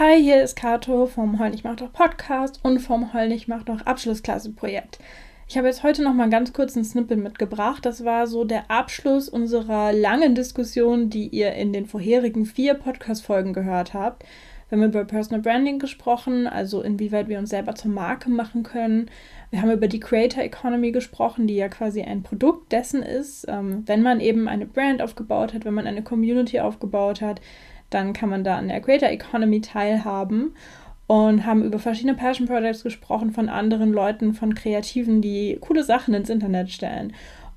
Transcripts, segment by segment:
Hi, hier ist Kato vom Heul nicht macht doch Podcast und vom Heul nicht macht doch Abschlussklasse-Projekt. Ich habe jetzt heute noch mal ganz kurz einen Snippet mitgebracht. Das war so der Abschluss unserer langen Diskussion, die ihr in den vorherigen vier Podcast-Folgen gehört habt. Wir haben über Personal Branding gesprochen, also inwieweit wir uns selber zur Marke machen können. Wir haben über die Creator Economy gesprochen, die ja quasi ein Produkt dessen ist. Ähm, wenn man eben eine Brand aufgebaut hat, wenn man eine Community aufgebaut hat, dann kann man da an der Creator Economy teilhaben und haben über verschiedene Passion Projects gesprochen von anderen Leuten, von Kreativen, die coole Sachen ins Internet stellen.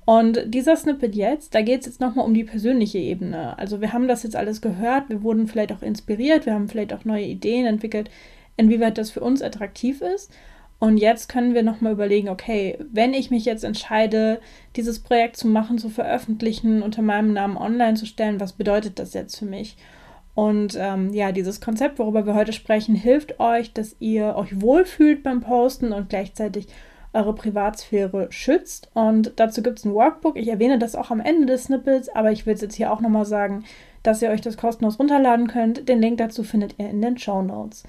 Und dieser Snippet jetzt, da geht es jetzt nochmal um die persönliche Ebene. Also wir haben das jetzt alles gehört, wir wurden vielleicht auch inspiriert, wir haben vielleicht auch neue Ideen entwickelt, inwieweit das für uns attraktiv ist. Und jetzt können wir nochmal überlegen, okay, wenn ich mich jetzt entscheide, dieses Projekt zu machen, zu veröffentlichen, unter meinem Namen online zu stellen, was bedeutet das jetzt für mich? Und ähm, ja, dieses Konzept, worüber wir heute sprechen, hilft euch, dass ihr euch wohlfühlt beim Posten und gleichzeitig eure Privatsphäre schützt. Und dazu gibt es ein Workbook. Ich erwähne das auch am Ende des Snippets, aber ich will es jetzt hier auch nochmal sagen, dass ihr euch das kostenlos runterladen könnt. Den Link dazu findet ihr in den Show Notes.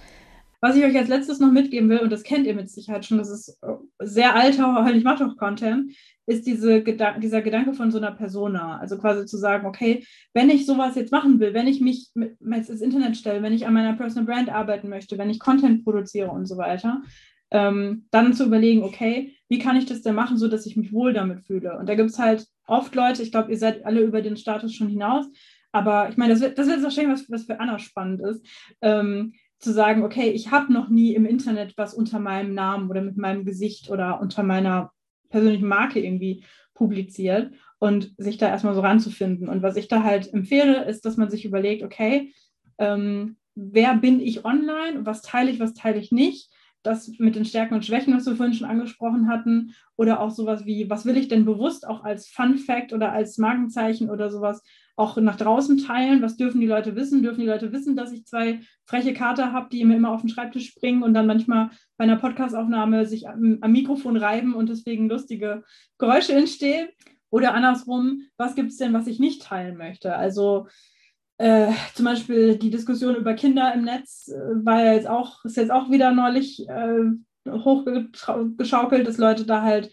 Was ich euch als letztes noch mitgeben will, und das kennt ihr mit Sicherheit schon, das ist äh, sehr alter, Höllisch macht doch Content, ist diese Gedan dieser Gedanke von so einer Persona. Also quasi zu sagen, okay, wenn ich sowas jetzt machen will, wenn ich mich ins Internet stelle, wenn ich an meiner Personal Brand arbeiten möchte, wenn ich Content produziere und so weiter, ähm, dann zu überlegen, okay, wie kann ich das denn machen, so dass ich mich wohl damit fühle? Und da gibt es halt oft Leute, ich glaube, ihr seid alle über den Status schon hinaus, aber ich meine, das wird, das wird wahrscheinlich was, was für Anna spannend ist. Ähm, zu sagen, okay, ich habe noch nie im Internet was unter meinem Namen oder mit meinem Gesicht oder unter meiner persönlichen Marke irgendwie publiziert und sich da erstmal so ranzufinden. Und was ich da halt empfehle, ist, dass man sich überlegt, okay, ähm, wer bin ich online, was teile ich, was teile ich nicht, das mit den Stärken und Schwächen, was wir vorhin schon angesprochen hatten, oder auch sowas wie, was will ich denn bewusst auch als Fun Fact oder als Markenzeichen oder sowas auch nach draußen teilen. Was dürfen die Leute wissen? Dürfen die Leute wissen, dass ich zwei freche Kater habe, die mir immer auf den Schreibtisch springen und dann manchmal bei einer Podcastaufnahme sich am, am Mikrofon reiben und deswegen lustige Geräusche entstehen? Oder andersrum, was gibt es denn, was ich nicht teilen möchte? Also äh, zum Beispiel die Diskussion über Kinder im Netz äh, war ja jetzt auch, ist jetzt auch wieder neulich äh, hochgeschaukelt, dass Leute da halt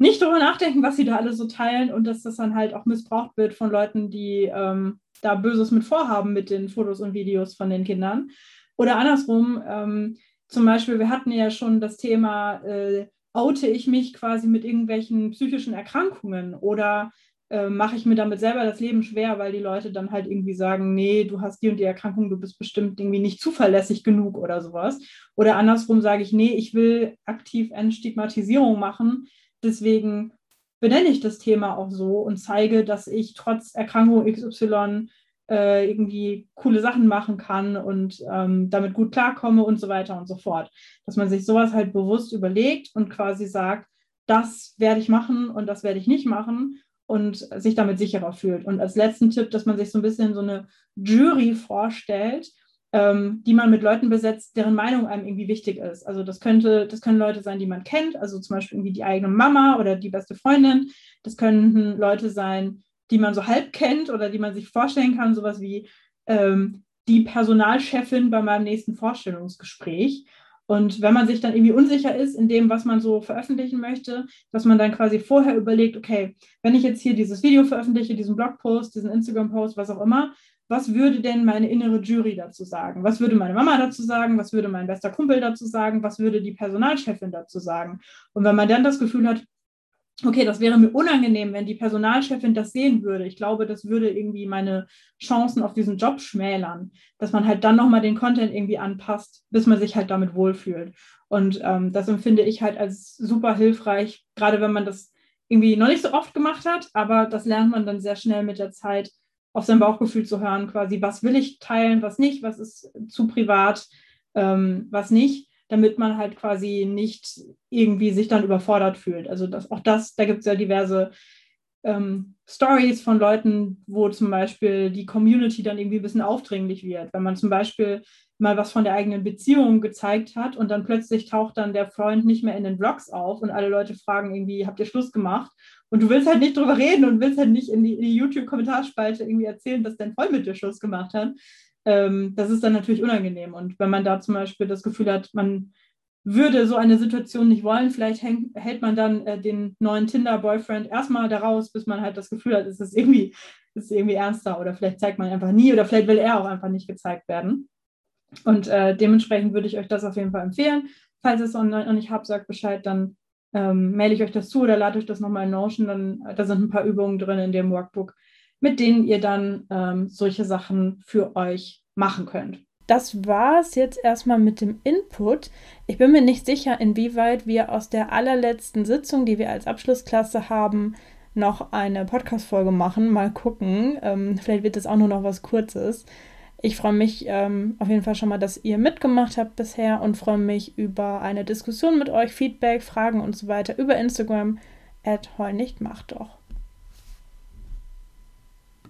nicht darüber nachdenken, was sie da alle so teilen und dass das dann halt auch missbraucht wird von Leuten, die ähm, da Böses mit vorhaben mit den Fotos und Videos von den Kindern. Oder andersrum, ähm, zum Beispiel, wir hatten ja schon das Thema, äh, oute ich mich quasi mit irgendwelchen psychischen Erkrankungen oder äh, mache ich mir damit selber das Leben schwer, weil die Leute dann halt irgendwie sagen, nee, du hast die und die Erkrankung, du bist bestimmt irgendwie nicht zuverlässig genug oder sowas. Oder andersrum sage ich, nee, ich will aktiv eine Stigmatisierung machen, Deswegen benenne ich das Thema auch so und zeige, dass ich trotz Erkrankung XY äh, irgendwie coole Sachen machen kann und ähm, damit gut klarkomme und so weiter und so fort. Dass man sich sowas halt bewusst überlegt und quasi sagt, das werde ich machen und das werde ich nicht machen und sich damit sicherer fühlt. Und als letzten Tipp, dass man sich so ein bisschen so eine Jury vorstellt, ähm, die man mit Leuten besetzt, deren Meinung einem irgendwie wichtig ist. Also das könnte, das können Leute sein, die man kennt, also zum Beispiel irgendwie die eigene Mama oder die beste Freundin. Das könnten Leute sein, die man so halb kennt oder die man sich vorstellen kann, sowas wie ähm, die Personalchefin bei meinem nächsten Vorstellungsgespräch. Und wenn man sich dann irgendwie unsicher ist in dem, was man so veröffentlichen möchte, dass man dann quasi vorher überlegt, okay, wenn ich jetzt hier dieses Video veröffentliche, diesen Blogpost, diesen Instagram-Post, was auch immer, was würde denn meine innere Jury dazu sagen? Was würde meine Mama dazu sagen? Was würde mein bester Kumpel dazu sagen? Was würde die Personalchefin dazu sagen? Und wenn man dann das Gefühl hat, okay, das wäre mir unangenehm, wenn die Personalchefin das sehen würde. Ich glaube, das würde irgendwie meine Chancen auf diesen Job schmälern, dass man halt dann nochmal den Content irgendwie anpasst, bis man sich halt damit wohlfühlt. Und ähm, das empfinde ich halt als super hilfreich, gerade wenn man das irgendwie noch nicht so oft gemacht hat, aber das lernt man dann sehr schnell mit der Zeit, auf sein Bauchgefühl zu hören, quasi, was will ich teilen, was nicht, was ist zu privat, ähm, was nicht, damit man halt quasi nicht irgendwie sich dann überfordert fühlt. Also das, auch das, da gibt es ja diverse ähm, Stories von Leuten, wo zum Beispiel die Community dann irgendwie ein bisschen aufdringlich wird. Wenn man zum Beispiel mal was von der eigenen Beziehung gezeigt hat und dann plötzlich taucht dann der Freund nicht mehr in den Vlogs auf und alle Leute fragen irgendwie, habt ihr Schluss gemacht? Und du willst halt nicht drüber reden und willst halt nicht in die, die YouTube-Kommentarspalte irgendwie erzählen, dass dein Freund mit dir Schluss gemacht hat. ähm, das ist dann natürlich unangenehm. Und wenn man da zum Beispiel das Gefühl hat, man würde so eine Situation nicht wollen, vielleicht häng, hält man dann äh, den neuen Tinder-Boyfriend erstmal daraus, bis man halt das Gefühl hat, es ist irgendwie, es ist irgendwie ernster oder vielleicht zeigt man einfach nie oder vielleicht will er auch einfach nicht gezeigt werden. Und äh, dementsprechend würde ich euch das auf jeden Fall empfehlen. Falls ihr es noch nicht habt, sagt Bescheid, dann ähm, maile ich euch das zu oder lade euch das nochmal in Notion. Dann, da sind ein paar Übungen drin in dem Workbook, mit denen ihr dann ähm, solche Sachen für euch machen könnt. Das war es jetzt erstmal mit dem Input. Ich bin mir nicht sicher, inwieweit wir aus der allerletzten Sitzung, die wir als Abschlussklasse haben, noch eine Podcast-Folge machen. Mal gucken. Ähm, vielleicht wird es auch nur noch was Kurzes. Ich freue mich ähm, auf jeden Fall schon mal, dass ihr mitgemacht habt bisher und freue mich über eine Diskussion mit euch, Feedback, Fragen und so weiter über Instagram. At Heul nicht macht doch.